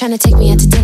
Trying to take me out to dinner,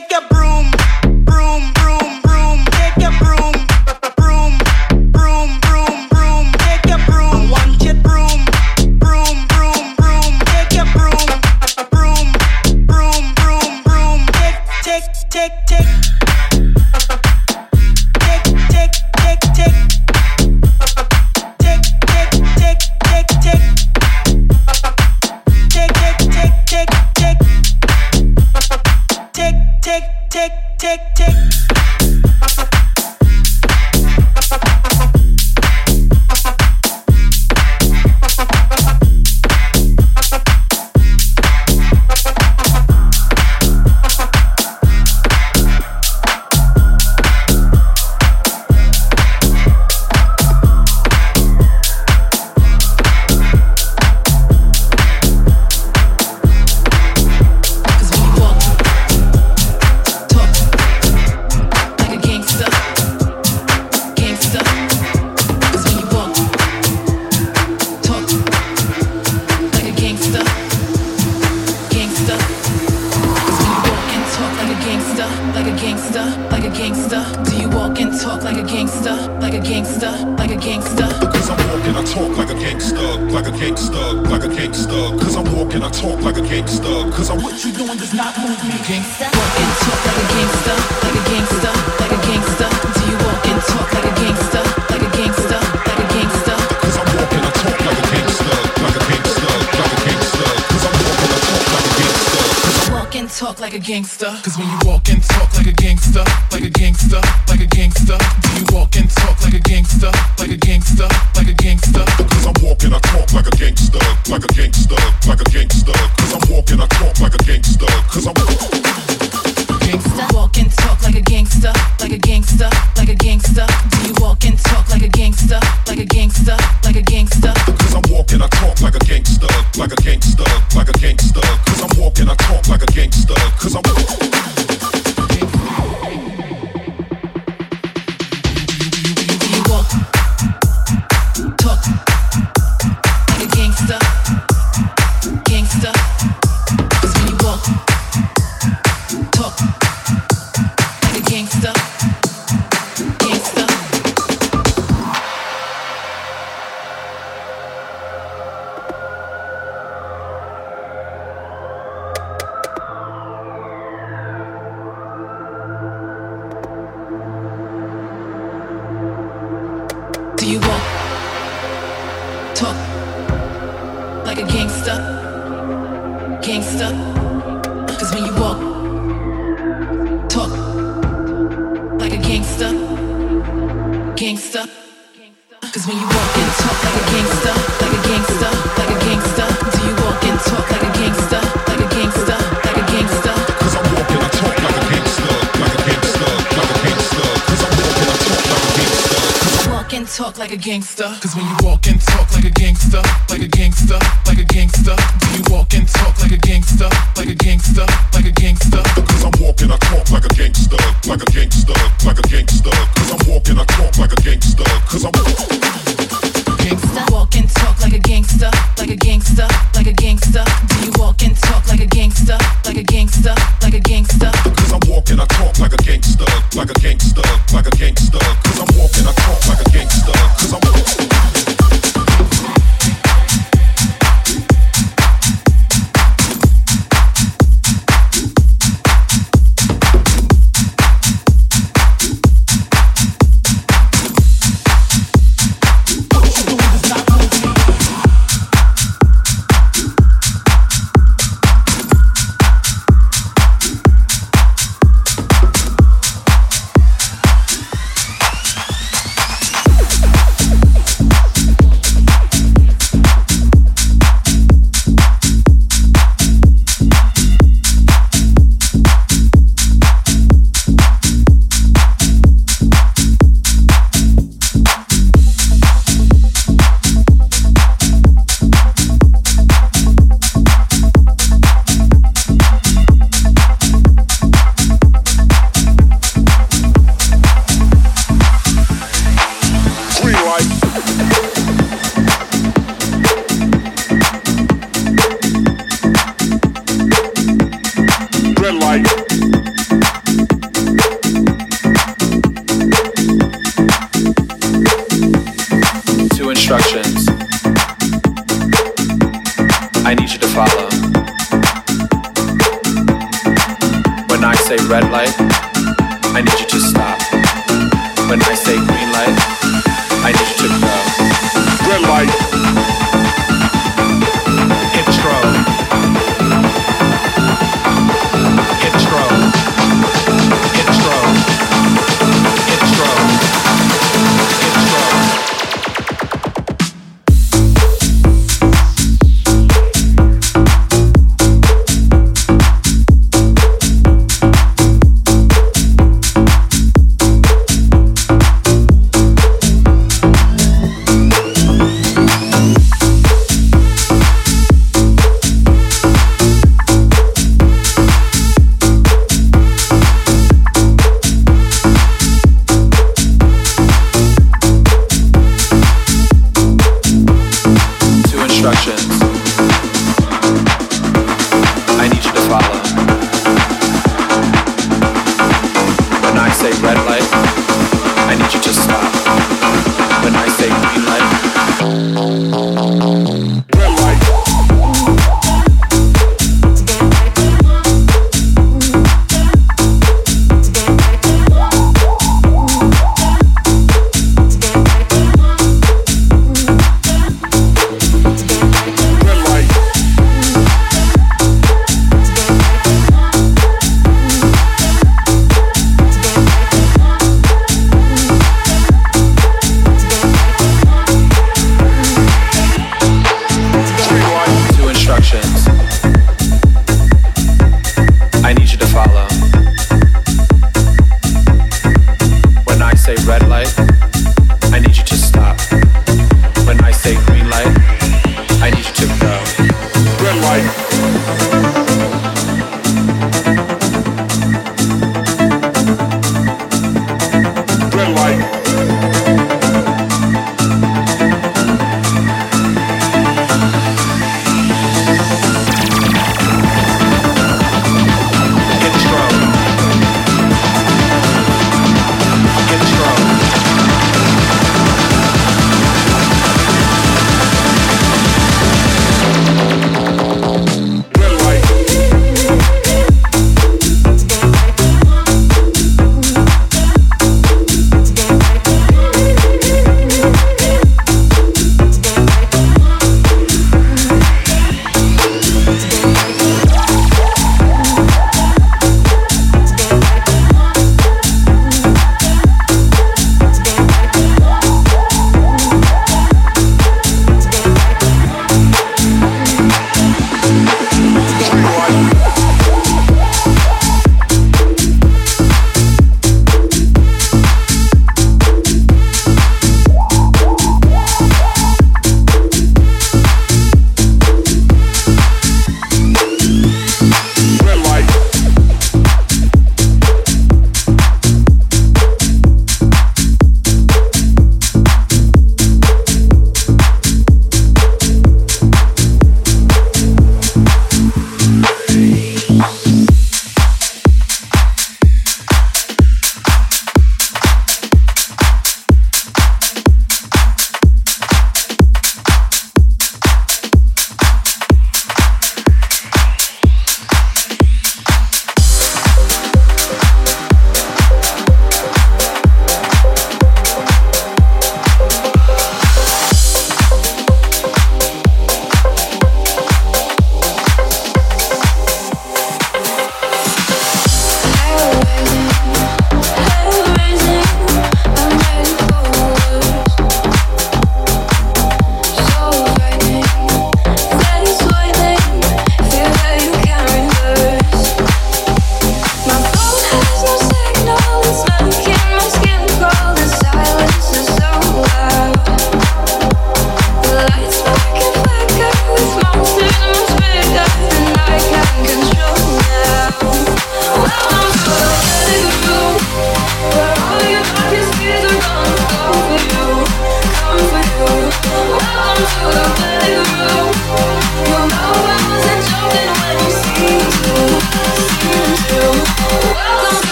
take a broom. like a gangster. Cause when you walk and talk like a gangster, like a gangster, like a gangster. Do you walk and talk like a gangster, like a gangster, like a gangster? Cause I'm walking, I talk like a gangster, like a gangster, like a gangster. Cause I'm walking, I talk like a gangster. Cause I'm gangster. Walk and talk like a gangster, like a gangster, like a gangster. Do you walk and talk like a gangster, like a gangster? gangster, like a gangster, like a gangster. Cause I'm walking, I talk like a gangster. Cause I'm.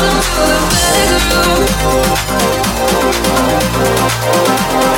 Welcome to the back.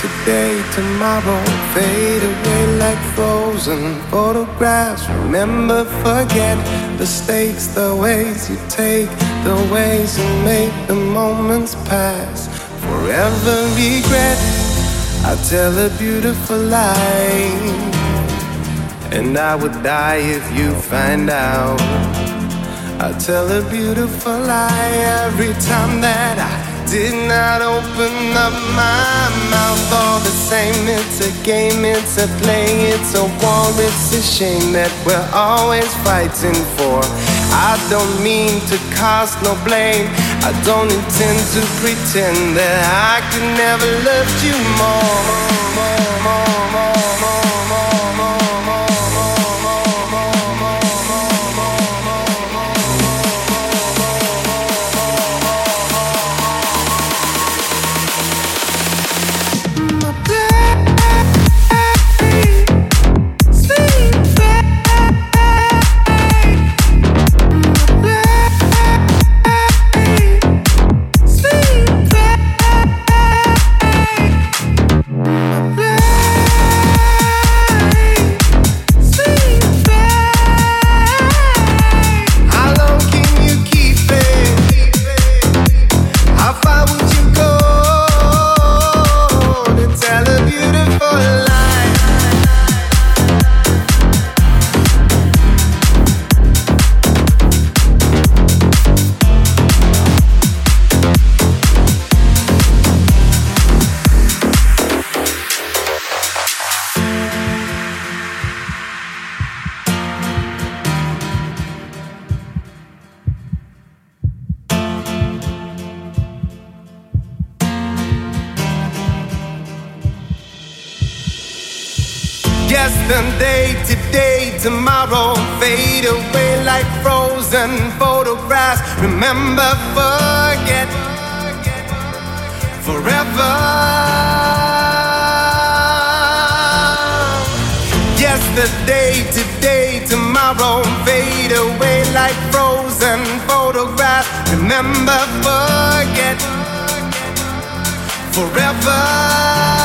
today, tomorrow fade away like frozen photographs. Remember, forget the stakes, the ways you take, the ways you make the moments pass. Forever regret. I tell a beautiful lie, and I would die if you find out. I tell a beautiful lie every time that I did not open up my mouth. All the same, it's a game, it's a play, it's a war, it's a shame that we're always fighting for. I don't mean to cast no blame, I don't intend to pretend that I could never love you more. more, more, more, more, Yesterday, today, tomorrow fade away like frozen photographs. Remember, forget forever. Yesterday, today, tomorrow fade away like frozen photographs. Remember, forget forever.